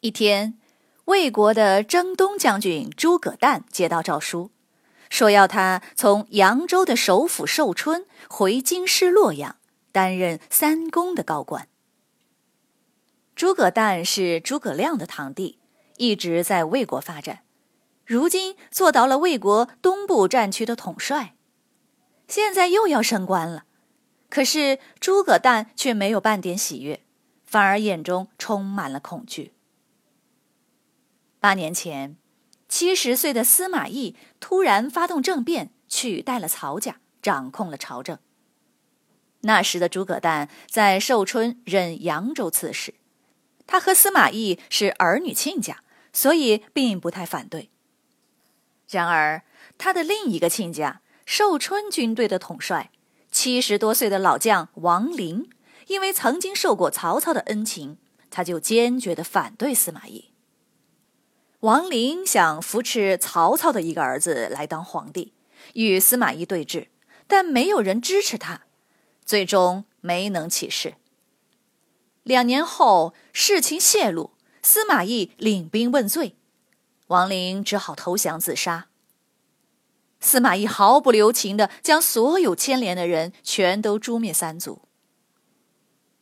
一天，魏国的征东将军诸葛诞接到诏书，说要他从扬州的首府寿春回京师洛阳，担任三公的高官。诸葛诞是诸葛亮的堂弟，一直在魏国发展，如今做到了魏国东部战区的统帅，现在又要升官了。可是诸葛诞却没有半点喜悦，反而眼中充满了恐惧。八年前，七十岁的司马懿突然发动政变，取代了曹家，掌控了朝政。那时的诸葛诞在寿春任扬州刺史，他和司马懿是儿女亲家，所以并不太反对。然而，他的另一个亲家，寿春军队的统帅，七十多岁的老将王陵，因为曾经受过曹操的恩情，他就坚决的反对司马懿。王陵想扶持曹操的一个儿子来当皇帝，与司马懿对峙，但没有人支持他，最终没能起事。两年后，事情泄露，司马懿领兵问罪，王陵只好投降自杀。司马懿毫不留情地将所有牵连的人全都诛灭三族。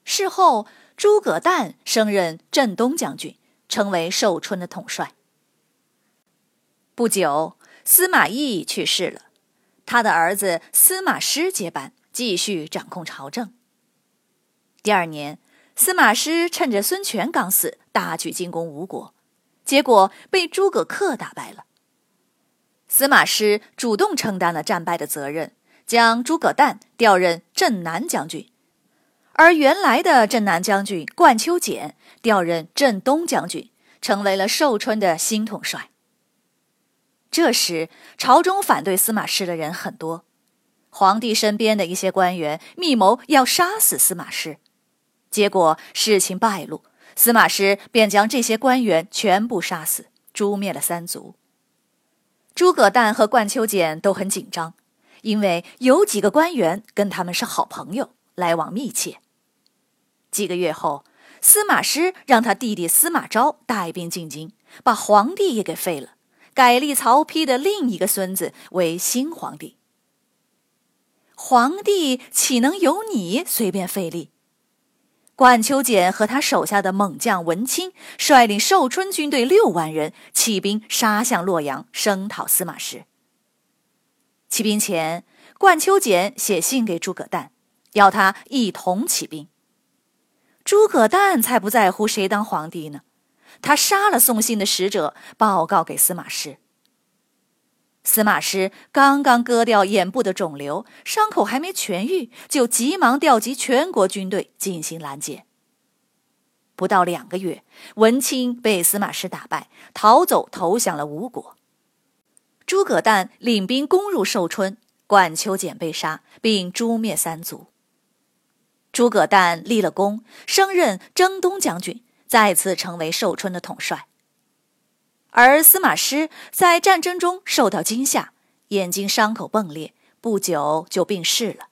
事后，诸葛诞升任镇东将军，成为寿春的统帅。不久，司马懿去世了，他的儿子司马师接班，继续掌控朝政。第二年，司马师趁着孙权刚死，大举进攻吴国，结果被诸葛恪打败了。司马师主动承担了战败的责任，将诸葛诞调任镇南将军，而原来的镇南将军冠丘俭调任镇东将军，成为了寿春的新统帅。这时，朝中反对司马师的人很多，皇帝身边的一些官员密谋要杀死司马师，结果事情败露，司马师便将这些官员全部杀死，诛灭了三族。诸葛诞和冠丘俭都很紧张，因为有几个官员跟他们是好朋友，来往密切。几个月后，司马师让他弟弟司马昭带兵进京，把皇帝也给废了。改立曹丕的另一个孙子为新皇帝。皇帝岂能由你随便废立？冠秋俭和他手下的猛将文钦率领寿春军队六万人起兵杀向洛阳，声讨司马师。起兵前，冠秋俭写信给诸葛诞，要他一同起兵。诸葛诞才不在乎谁当皇帝呢。他杀了送信的使者，报告给司马师。司马师刚刚割掉眼部的肿瘤，伤口还没痊愈，就急忙调集全国军队进行拦截。不到两个月，文钦被司马师打败，逃走投降了吴国。诸葛诞领兵攻入寿春，管秋俭被杀，并诛灭三族。诸葛诞立了功，升任征东将军。再次成为寿春的统帅，而司马师在战争中受到惊吓，眼睛伤口迸裂，不久就病逝了。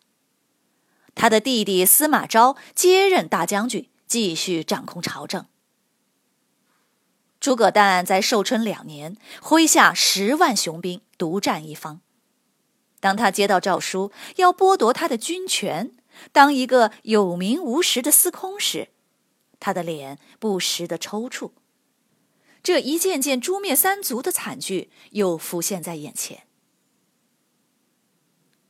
他的弟弟司马昭接任大将军，继续掌控朝政。诸葛诞在寿春两年，麾下十万雄兵，独占一方。当他接到诏书，要剥夺他的军权，当一个有名无实的司空时，他的脸不时的抽搐，这一件件诛灭三族的惨剧又浮现在眼前。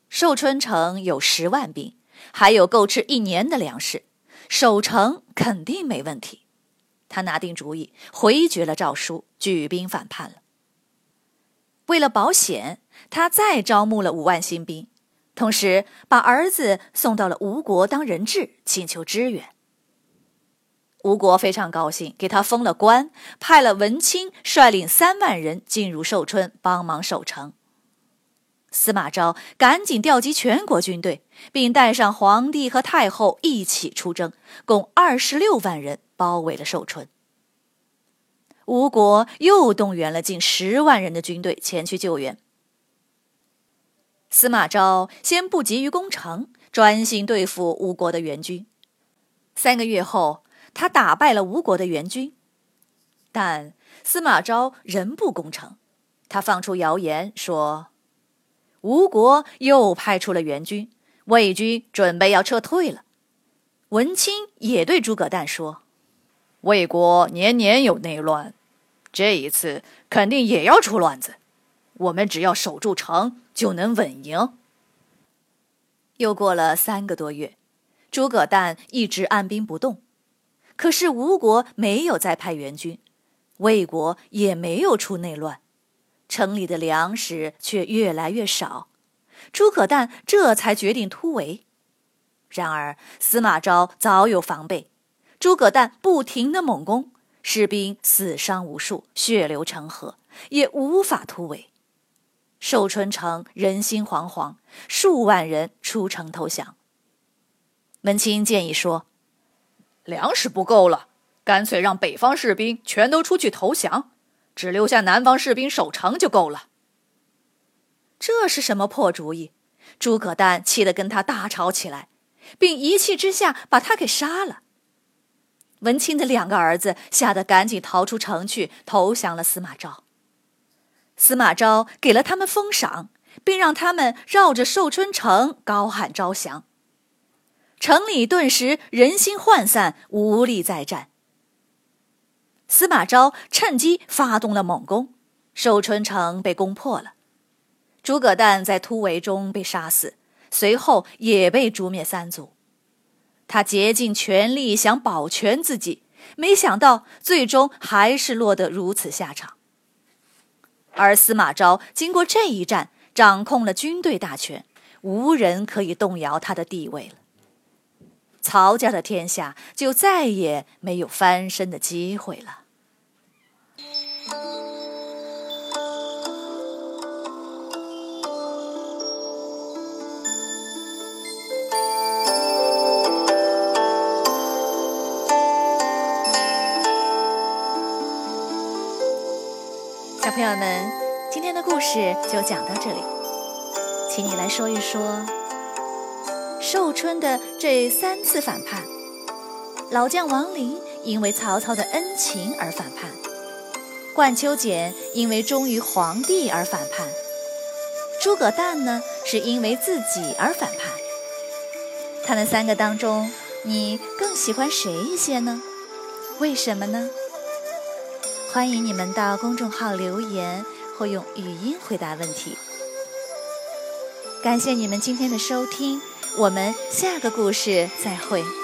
寿春城有十万兵，还有够吃一年的粮食，守城肯定没问题。他拿定主意，回绝了诏书，举兵反叛了。为了保险，他再招募了五万新兵，同时把儿子送到了吴国当人质，请求支援。吴国非常高兴，给他封了官，派了文钦率领三万人进入寿春，帮忙守城。司马昭赶紧调集全国军队，并带上皇帝和太后一起出征，共二十六万人包围了寿春。吴国又动员了近十万人的军队前去救援。司马昭先不急于攻城，专心对付吴国的援军。三个月后。他打败了吴国的援军，但司马昭仍不攻城。他放出谣言说，吴国又派出了援军，魏军准备要撤退了。文钦也对诸葛诞说：“魏国年年有内乱，这一次肯定也要出乱子。我们只要守住城，就能稳赢。”又过了三个多月，诸葛诞一直按兵不动。可是吴国没有再派援军，魏国也没有出内乱，城里的粮食却越来越少。诸葛诞这才决定突围。然而司马昭早有防备，诸葛诞不停的猛攻，士兵死伤无数，血流成河，也无法突围。寿春城人心惶惶，数万人出城投降。门清建议说。粮食不够了，干脆让北方士兵全都出去投降，只留下南方士兵守城就够了。这是什么破主意？诸葛诞气得跟他大吵起来，并一气之下把他给杀了。文钦的两个儿子吓得赶紧逃出城去投降了司马昭。司马昭给了他们封赏，并让他们绕着寿春城高喊招降。城里顿时人心涣散，无力再战。司马昭趁机发动了猛攻，寿春城被攻破了。诸葛诞在突围中被杀死，随后也被诛灭三族。他竭尽全力想保全自己，没想到最终还是落得如此下场。而司马昭经过这一战，掌控了军队大权，无人可以动摇他的地位了。曹家的天下就再也没有翻身的机会了。小朋友们，今天的故事就讲到这里，请你来说一说。寿春的这三次反叛，老将王陵因为曹操的恩情而反叛，冠秋俭因为忠于皇帝而反叛，诸葛诞呢是因为自己而反叛。他们三个当中，你更喜欢谁一些呢？为什么呢？欢迎你们到公众号留言或用语音回答问题。感谢你们今天的收听。我们下个故事再会。